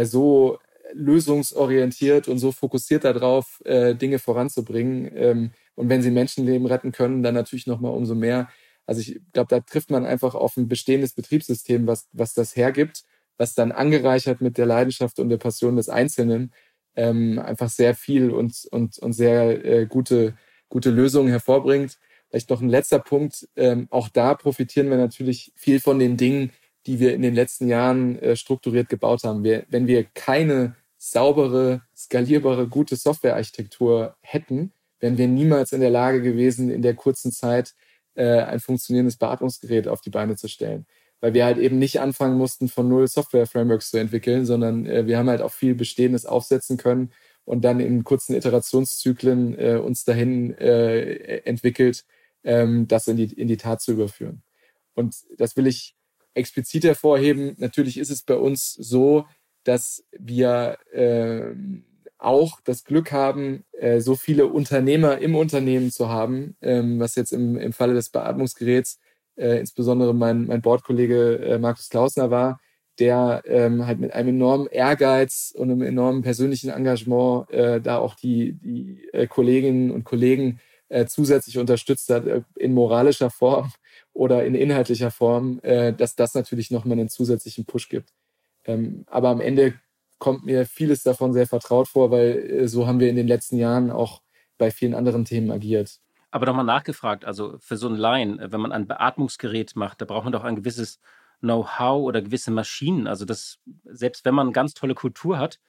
so lösungsorientiert und so fokussiert darauf, Dinge voranzubringen. Ähm, und wenn sie Menschenleben retten können, dann natürlich nochmal umso mehr. Also ich glaube, da trifft man einfach auf ein bestehendes Betriebssystem, was, was das hergibt, was dann angereichert mit der Leidenschaft und der Passion des Einzelnen ähm, einfach sehr viel und, und, und sehr äh, gute, gute Lösungen hervorbringt. Vielleicht noch ein letzter Punkt. Ähm, auch da profitieren wir natürlich viel von den Dingen, die wir in den letzten Jahren äh, strukturiert gebaut haben. Wir, wenn wir keine saubere, skalierbare, gute Softwarearchitektur hätten, wären wir niemals in der Lage gewesen, in der kurzen Zeit äh, ein funktionierendes Beatmungsgerät auf die Beine zu stellen. Weil wir halt eben nicht anfangen mussten, von null Software-Frameworks zu entwickeln, sondern äh, wir haben halt auch viel Bestehendes aufsetzen können und dann in kurzen Iterationszyklen äh, uns dahin äh, entwickelt, ähm, das in die, in die Tat zu überführen. Und das will ich explizit hervorheben. Natürlich ist es bei uns so, dass wir äh, auch das Glück haben, äh, so viele Unternehmer im Unternehmen zu haben, ähm, was jetzt im, im Falle des Beatmungsgeräts äh, insbesondere mein, mein Bordkollege äh, Markus Klausner war, der ähm, halt mit einem enormen Ehrgeiz und einem enormen persönlichen Engagement äh, da auch die, die äh, Kolleginnen und Kollegen äh, zusätzlich unterstützt hat äh, in moralischer Form oder in inhaltlicher Form, äh, dass das natürlich nochmal einen zusätzlichen Push gibt. Ähm, aber am Ende kommt mir vieles davon sehr vertraut vor, weil äh, so haben wir in den letzten Jahren auch bei vielen anderen Themen agiert. Aber nochmal nachgefragt, also für so ein Laien, äh, wenn man ein Beatmungsgerät macht, da braucht man doch ein gewisses Know-how oder gewisse Maschinen. Also das, selbst wenn man ganz tolle Kultur hat,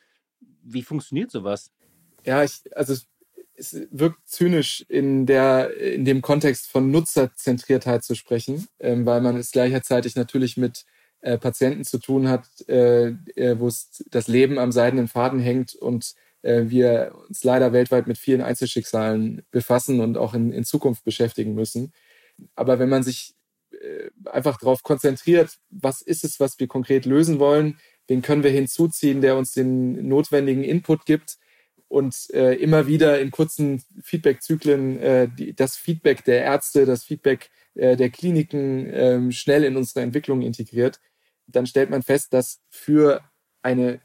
wie funktioniert sowas? Ja, ich, also es wirkt zynisch in der in dem Kontext von Nutzerzentriertheit zu sprechen, ähm, weil man es gleichzeitig natürlich mit äh, Patienten zu tun hat, äh, äh, wo das Leben am seidenen Faden hängt und äh, wir uns leider weltweit mit vielen Einzelschicksalen befassen und auch in, in Zukunft beschäftigen müssen. Aber wenn man sich äh, einfach darauf konzentriert, was ist es, was wir konkret lösen wollen, wen können wir hinzuziehen, der uns den notwendigen Input gibt, und äh, immer wieder in kurzen Feedback-Zyklen äh, die, das Feedback der Ärzte, das Feedback äh, der Kliniken äh, schnell in unsere Entwicklung integriert, dann stellt man fest, dass für eine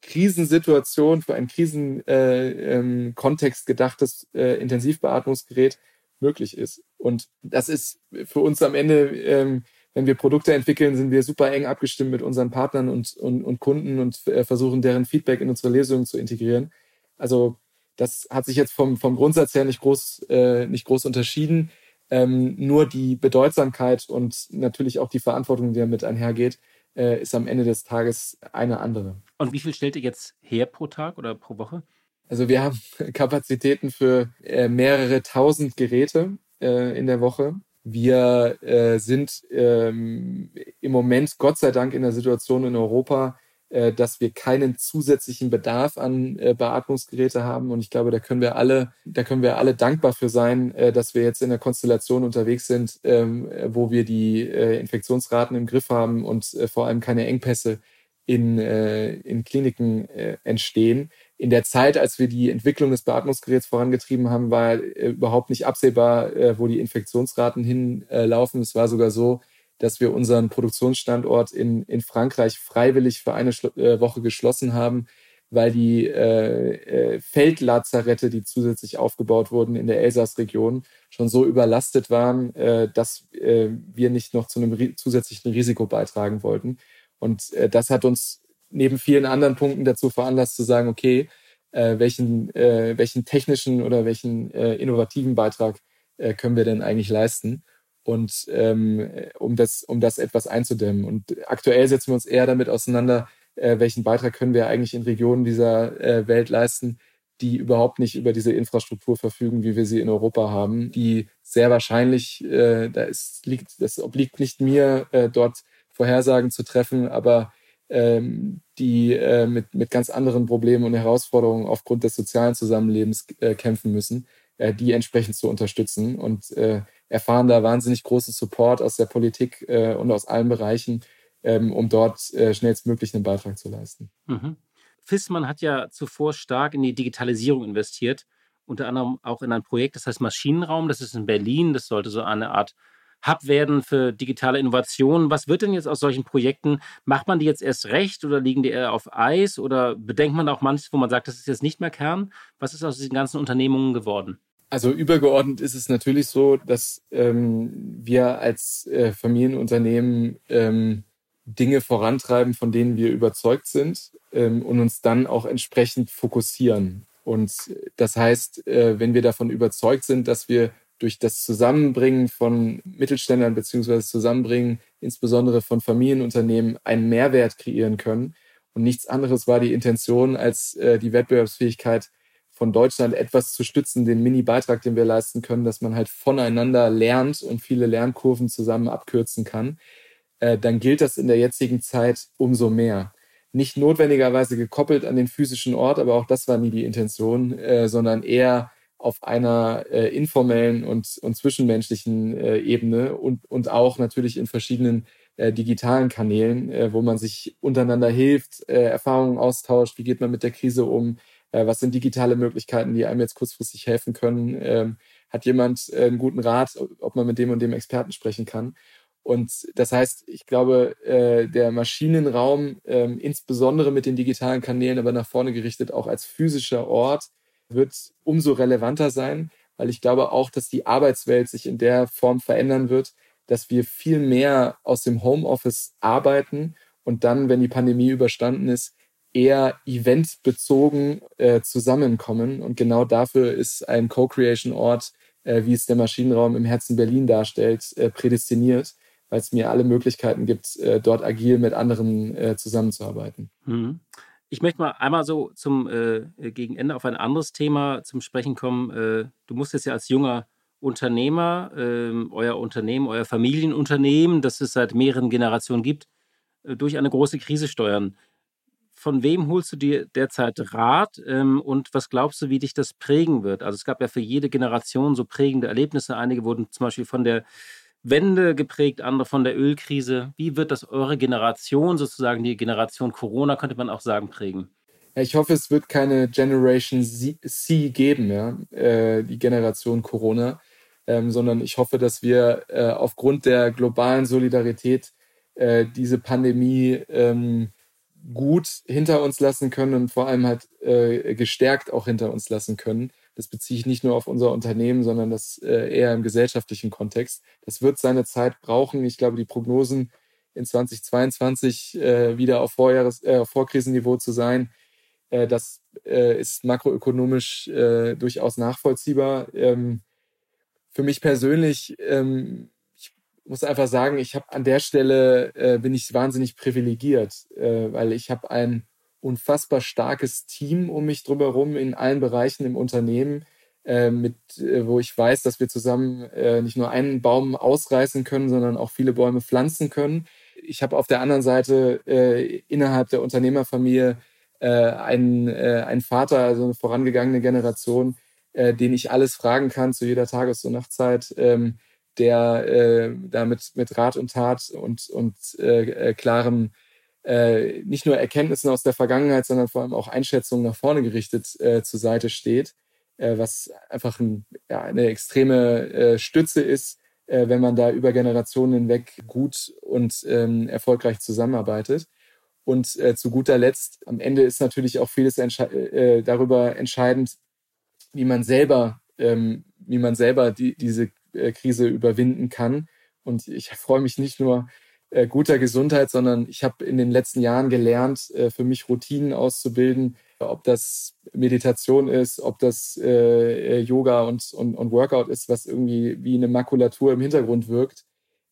Krisensituation, für einen Krisenkontext äh, ähm, gedachtes äh, Intensivbeatmungsgerät möglich ist. Und das ist für uns am Ende, ähm, wenn wir Produkte entwickeln, sind wir super eng abgestimmt mit unseren Partnern und, und, und Kunden und versuchen deren Feedback in unsere Lesungen zu integrieren. Also das hat sich jetzt vom, vom Grundsatz her nicht groß, nicht groß unterschieden. Ähm, nur die Bedeutsamkeit und natürlich auch die Verantwortung, die damit einhergeht, äh, ist am Ende des Tages eine andere. Und wie viel stellt ihr jetzt her pro Tag oder pro Woche? Also wir haben Kapazitäten für äh, mehrere tausend Geräte äh, in der Woche. Wir äh, sind ähm, im Moment Gott sei Dank in der Situation in Europa, dass wir keinen zusätzlichen Bedarf an äh, Beatmungsgeräte haben. Und ich glaube, da können wir alle, da können wir alle dankbar für sein, äh, dass wir jetzt in der Konstellation unterwegs sind, ähm, wo wir die Infektionsraten im Griff haben und vor allem keine Engpässe in, in Kliniken entstehen. In der Zeit, als wir die Entwicklung des Beatmungsgeräts vorangetrieben haben, war überhaupt nicht absehbar, wo die Infektionsraten hinlaufen. Es war sogar so, dass wir unseren Produktionsstandort in, in Frankreich freiwillig für eine Schlo äh, Woche geschlossen haben, weil die äh, äh, Feldlazarette, die zusätzlich aufgebaut wurden in der Elsass-Region, schon so überlastet waren, äh, dass äh, wir nicht noch zu einem zusätzlichen Risiko beitragen wollten. Und äh, das hat uns neben vielen anderen Punkten dazu veranlasst zu sagen, okay, äh, welchen, äh, welchen technischen oder welchen äh, innovativen Beitrag äh, können wir denn eigentlich leisten? Und ähm, um das um das etwas einzudämmen. Und aktuell setzen wir uns eher damit auseinander, äh, welchen Beitrag können wir eigentlich in Regionen dieser äh, Welt leisten, die überhaupt nicht über diese Infrastruktur verfügen, wie wir sie in Europa haben, die sehr wahrscheinlich, äh, da ist, liegt, das obliegt nicht mir, äh, dort Vorhersagen zu treffen, aber ähm, die äh, mit, mit ganz anderen Problemen und Herausforderungen aufgrund des sozialen Zusammenlebens äh, kämpfen müssen, äh, die entsprechend zu unterstützen. Und äh, erfahren da wahnsinnig großen Support aus der Politik äh, und aus allen Bereichen, ähm, um dort äh, schnellstmöglich einen Beitrag zu leisten. Mhm. Fissmann hat ja zuvor stark in die Digitalisierung investiert, unter anderem auch in ein Projekt, das heißt Maschinenraum, das ist in Berlin, das sollte so eine Art Hub werden für digitale Innovationen. Was wird denn jetzt aus solchen Projekten? Macht man die jetzt erst recht oder liegen die eher auf Eis oder bedenkt man auch manches, wo man sagt, das ist jetzt nicht mehr Kern? Was ist aus diesen ganzen Unternehmungen geworden? Also übergeordnet ist es natürlich so, dass ähm, wir als äh, Familienunternehmen ähm, Dinge vorantreiben, von denen wir überzeugt sind ähm, und uns dann auch entsprechend fokussieren. Und das heißt, äh, wenn wir davon überzeugt sind, dass wir durch das Zusammenbringen von Mittelständlern beziehungsweise Zusammenbringen insbesondere von Familienunternehmen einen Mehrwert kreieren können. Und nichts anderes war die Intention, als äh, die Wettbewerbsfähigkeit von Deutschland etwas zu stützen, den Mini-Beitrag, den wir leisten können, dass man halt voneinander lernt und viele Lernkurven zusammen abkürzen kann, äh, dann gilt das in der jetzigen Zeit umso mehr. Nicht notwendigerweise gekoppelt an den physischen Ort, aber auch das war nie die Intention, äh, sondern eher auf einer äh, informellen und, und zwischenmenschlichen äh, Ebene und, und auch natürlich in verschiedenen äh, digitalen Kanälen, äh, wo man sich untereinander hilft, Erfahrungen austauscht, wie geht man mit der Krise um, äh, was sind digitale Möglichkeiten, die einem jetzt kurzfristig helfen können? Ähm, hat jemand äh, einen guten Rat, ob man mit dem und dem Experten sprechen kann? Und das heißt, ich glaube, äh, der Maschinenraum, ähm, insbesondere mit den digitalen Kanälen, aber nach vorne gerichtet, auch als physischer Ort, wird umso relevanter sein, weil ich glaube auch, dass die Arbeitswelt sich in der Form verändern wird, dass wir viel mehr aus dem Homeoffice arbeiten und dann, wenn die Pandemie überstanden ist, eher eventbezogen äh, zusammenkommen. Und genau dafür ist ein Co-Creation-Ort, äh, wie es der Maschinenraum im Herzen Berlin darstellt, äh, prädestiniert, weil es mir alle Möglichkeiten gibt, äh, dort agil mit anderen äh, zusammenzuarbeiten. Mhm. Ich möchte mal einmal so zum äh, Gegenende auf ein anderes Thema zum Sprechen kommen. Du musst jetzt ja als junger Unternehmer, ähm, euer Unternehmen, euer Familienunternehmen, das es seit mehreren Generationen gibt, durch eine große Krise steuern. Von wem holst du dir derzeit Rat ähm, und was glaubst du, wie dich das prägen wird? Also es gab ja für jede Generation so prägende Erlebnisse. Einige wurden zum Beispiel von der Wende geprägt, andere von der Ölkrise. Wie wird das eure Generation, sozusagen die Generation Corona, könnte man auch sagen, prägen? Ja, ich hoffe, es wird keine Generation C geben, ja, äh, die Generation Corona, ähm, sondern ich hoffe, dass wir äh, aufgrund der globalen Solidarität äh, diese Pandemie ähm, gut hinter uns lassen können und vor allem halt äh, gestärkt auch hinter uns lassen können das beziehe ich nicht nur auf unser Unternehmen, sondern das äh, eher im gesellschaftlichen Kontext. Das wird seine Zeit brauchen. Ich glaube, die Prognosen in 2022 äh, wieder auf, Vorjahres-, äh, Vorkrisenniveau zu sein, äh, das äh, ist makroökonomisch äh, durchaus nachvollziehbar. Ähm, für mich persönlich, ähm, muss einfach sagen, ich habe an der Stelle äh, bin ich wahnsinnig privilegiert, äh, weil ich habe ein unfassbar starkes Team um mich drumherum in allen Bereichen im Unternehmen, äh, mit, äh, wo ich weiß, dass wir zusammen äh, nicht nur einen Baum ausreißen können, sondern auch viele Bäume pflanzen können. Ich habe auf der anderen Seite äh, innerhalb der Unternehmerfamilie einen, einen Vater, also eine vorangegangene Generation, den ich alles fragen kann zu jeder Tages- und Nachtzeit, ähm, der äh, da mit, mit Rat und Tat und, und äh, äh, klarem äh, nicht nur Erkenntnissen aus der Vergangenheit, sondern vor allem auch Einschätzungen nach vorne gerichtet äh, zur Seite steht, äh, was einfach ein, ja, eine extreme äh, Stütze ist, äh, wenn man da über Generationen hinweg gut und ähm, erfolgreich zusammenarbeitet. Und äh, zu guter Letzt, am Ende ist natürlich auch vieles entsche äh, darüber entscheidend, wie man selber, ähm, wie man selber die, diese Krise überwinden kann. Und ich freue mich nicht nur äh, guter Gesundheit, sondern ich habe in den letzten Jahren gelernt, äh, für mich Routinen auszubilden, ob das Meditation ist, ob das äh, Yoga und, und, und Workout ist, was irgendwie wie eine Makulatur im Hintergrund wirkt.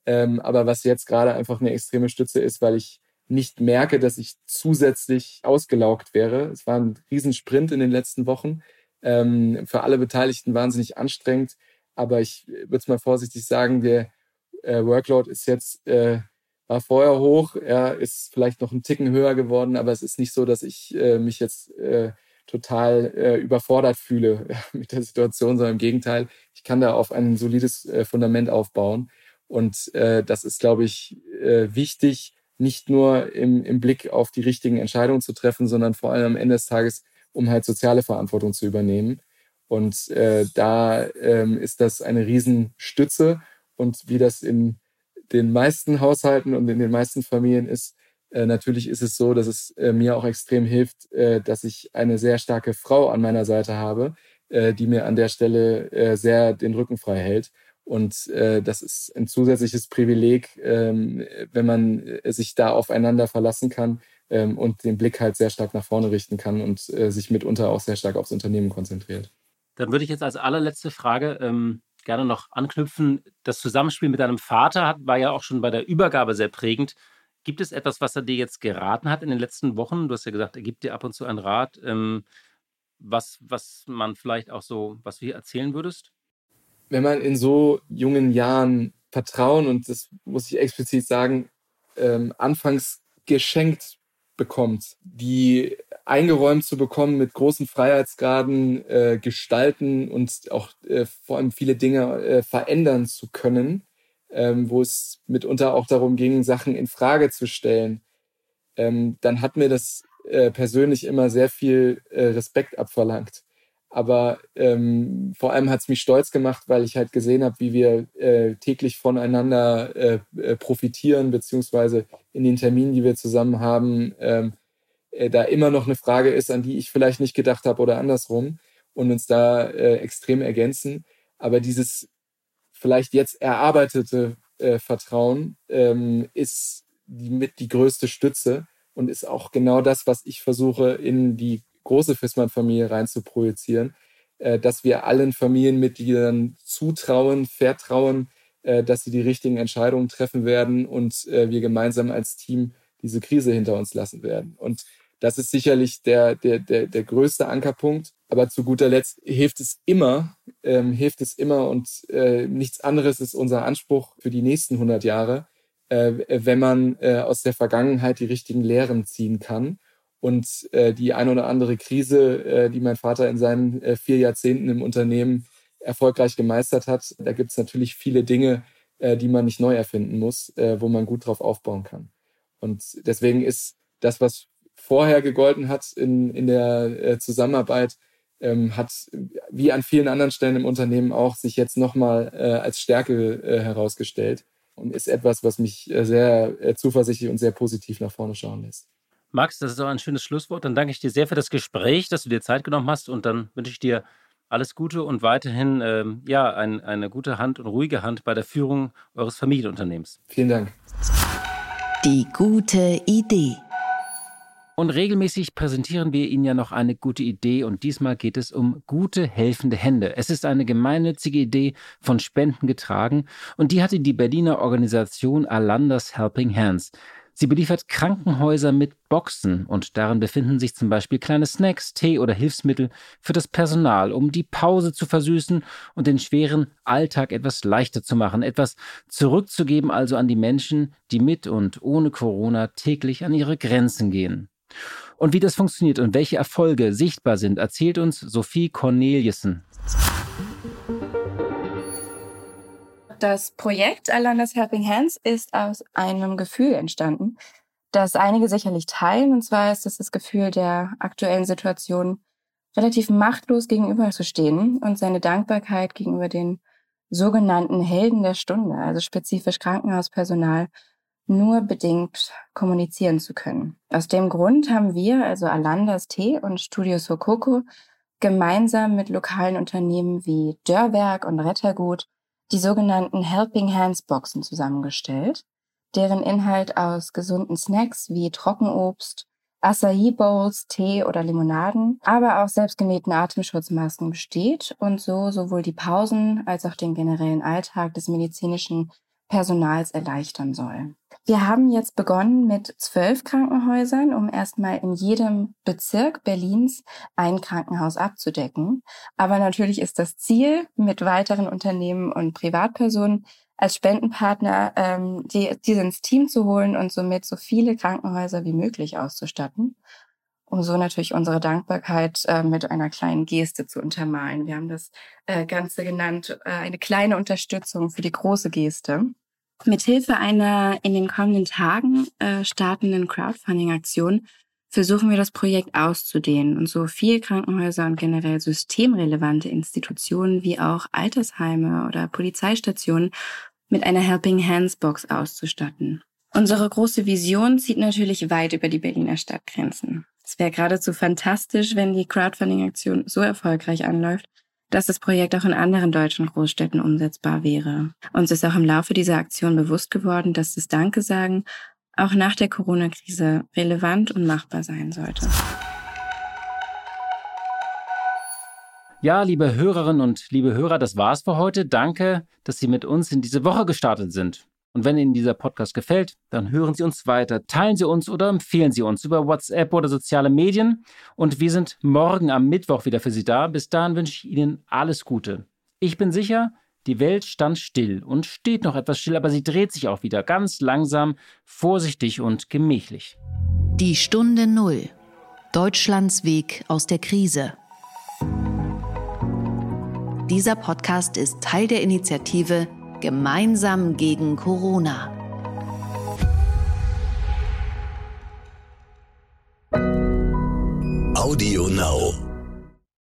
Ähm, aber was jetzt gerade einfach eine extreme Stütze ist, weil ich nicht merke, dass ich zusätzlich ausgelaugt wäre. Es war ein Riesensprint in den letzten Wochen. Ähm, für alle Beteiligten wahnsinnig anstrengend. Aber ich würde es mal vorsichtig sagen, der äh, Workload ist jetzt äh, war vorher hoch, er ist vielleicht noch einen Ticken höher geworden, aber es ist nicht so, dass ich äh, mich jetzt äh, total äh, überfordert fühle mit der Situation, sondern im Gegenteil, ich kann da auf ein solides äh, Fundament aufbauen. Und äh, das ist, glaube ich, äh, wichtig, nicht nur im, im Blick auf die richtigen Entscheidungen zu treffen, sondern vor allem am Ende des Tages, um halt soziale Verantwortung zu übernehmen. Und äh, da ähm, ist das eine Riesenstütze. Und wie das in den meisten Haushalten und in den meisten Familien ist, äh, natürlich ist es so, dass es äh, mir auch extrem hilft, äh, dass ich eine sehr starke Frau an meiner Seite habe, äh, die mir an der Stelle äh, sehr den Rücken frei hält. Und äh, das ist ein zusätzliches Privileg, ähm, wenn man sich da aufeinander verlassen kann ähm, und den Blick halt sehr stark nach vorne richten kann und sich mitunter auch sehr stark aufs Unternehmen konzentriert. Dann würde ich jetzt als allerletzte Frage ähm, gerne noch anknüpfen. Das Zusammenspiel mit deinem Vater hat, war ja auch schon bei der Übergabe sehr prägend. Gibt es etwas, was er dir jetzt geraten hat in den letzten Wochen? Du hast ja gesagt, er gibt dir ab und zu einen Rat, ähm, was, was man vielleicht auch so, was du hier erzählen würdest? Wenn man in so jungen Jahren Vertrauen, und das muss ich explizit sagen, ähm, anfangs geschenkt bekommt, die eingeräumt zu bekommen mit großen Freiheitsgraden, äh, gestalten und auch äh, vor allem viele Dinge äh, verändern zu können, ähm, wo es mitunter auch darum ging, Sachen in Frage zu stellen, ähm, dann hat mir das äh, persönlich immer sehr viel äh, Respekt abverlangt. Aber ähm, vor allem hat es mich stolz gemacht, weil ich halt gesehen habe, wie wir äh, täglich voneinander äh, äh, profitieren, beziehungsweise in den Terminen, die wir zusammen haben, ähm, äh, da immer noch eine Frage ist, an die ich vielleicht nicht gedacht habe oder andersrum und uns da äh, extrem ergänzen. Aber dieses vielleicht jetzt erarbeitete äh, Vertrauen ähm, ist die, mit die größte Stütze und ist auch genau das, was ich versuche in die große Fissmann-Familie rein zu projizieren, äh, dass wir allen Familienmitgliedern zutrauen, vertrauen, äh, dass sie die richtigen Entscheidungen treffen werden und äh, wir gemeinsam als Team diese Krise hinter uns lassen werden. Und das ist sicherlich der, der, der, der größte Ankerpunkt. Aber zu guter Letzt hilft es immer, ähm, hilft es immer und äh, nichts anderes ist unser Anspruch für die nächsten 100 Jahre, äh, wenn man äh, aus der Vergangenheit die richtigen Lehren ziehen kann. Und äh, die ein oder andere Krise, äh, die mein Vater in seinen äh, vier Jahrzehnten im Unternehmen erfolgreich gemeistert hat, da gibt es natürlich viele Dinge, äh, die man nicht neu erfinden muss, äh, wo man gut drauf aufbauen kann. Und deswegen ist das, was vorher gegolten hat in, in der äh, Zusammenarbeit, ähm, hat wie an vielen anderen Stellen im Unternehmen auch sich jetzt nochmal äh, als Stärke äh, herausgestellt und ist etwas, was mich äh, sehr äh, zuversichtlich und sehr positiv nach vorne schauen lässt. Max, das ist auch ein schönes Schlusswort. Dann danke ich dir sehr für das Gespräch, dass du dir Zeit genommen hast und dann wünsche ich dir alles Gute und weiterhin ähm, ja, ein, eine gute Hand und ruhige Hand bei der Führung eures Familienunternehmens. Vielen Dank. Die gute Idee. Und regelmäßig präsentieren wir Ihnen ja noch eine gute Idee und diesmal geht es um gute helfende Hände. Es ist eine gemeinnützige Idee von Spenden getragen und die hatte die Berliner Organisation Alanders Helping Hands. Sie beliefert Krankenhäuser mit Boxen und darin befinden sich zum Beispiel kleine Snacks, Tee oder Hilfsmittel für das Personal, um die Pause zu versüßen und den schweren Alltag etwas leichter zu machen, etwas zurückzugeben also an die Menschen, die mit und ohne Corona täglich an ihre Grenzen gehen. Und wie das funktioniert und welche Erfolge sichtbar sind, erzählt uns Sophie Corneliussen. Das Projekt Alandas Helping Hands ist aus einem Gefühl entstanden, das einige sicherlich teilen. Und zwar ist es das Gefühl der aktuellen Situation, relativ machtlos gegenüberzustehen und seine Dankbarkeit gegenüber den sogenannten Helden der Stunde, also spezifisch Krankenhauspersonal, nur bedingt kommunizieren zu können. Aus dem Grund haben wir, also Alandas Tee und Studio Sokoko, gemeinsam mit lokalen Unternehmen wie Dörrberg und Rettergut die sogenannten Helping Hands Boxen zusammengestellt, deren Inhalt aus gesunden Snacks wie Trockenobst, Acai Bowls, Tee oder Limonaden, aber auch selbstgenähten Atemschutzmasken besteht und so sowohl die Pausen als auch den generellen Alltag des medizinischen Personals erleichtern soll. Wir haben jetzt begonnen mit zwölf Krankenhäusern, um erstmal in jedem Bezirk Berlins ein Krankenhaus abzudecken. Aber natürlich ist das Ziel, mit weiteren Unternehmen und Privatpersonen als Spendenpartner ähm, die, diese ins Team zu holen und somit so viele Krankenhäuser wie möglich auszustatten, um so natürlich unsere Dankbarkeit äh, mit einer kleinen Geste zu untermalen. Wir haben das äh, Ganze genannt, äh, eine kleine Unterstützung für die große Geste. Mithilfe einer in den kommenden Tagen äh, startenden Crowdfunding-Aktion versuchen wir das Projekt auszudehnen und so viel Krankenhäuser und generell systemrelevante Institutionen wie auch Altersheime oder Polizeistationen mit einer Helping Hands Box auszustatten. Unsere große Vision zieht natürlich weit über die Berliner Stadtgrenzen. Es wäre geradezu fantastisch, wenn die Crowdfunding-Aktion so erfolgreich anläuft, dass das Projekt auch in anderen deutschen Großstädten umsetzbar wäre. Uns ist auch im Laufe dieser Aktion bewusst geworden, dass das Danke sagen auch nach der Corona-Krise relevant und machbar sein sollte. Ja, liebe Hörerinnen und liebe Hörer, das war's für heute. Danke, dass Sie mit uns in diese Woche gestartet sind. Und wenn Ihnen dieser Podcast gefällt, dann hören Sie uns weiter, teilen Sie uns oder empfehlen Sie uns über WhatsApp oder soziale Medien. Und wir sind morgen am Mittwoch wieder für Sie da. Bis dahin wünsche ich Ihnen alles Gute. Ich bin sicher, die Welt stand still und steht noch etwas still, aber sie dreht sich auch wieder ganz langsam, vorsichtig und gemächlich. Die Stunde Null. Deutschlands Weg aus der Krise. Dieser Podcast ist Teil der Initiative Gemeinsam gegen Corona. Audio Now.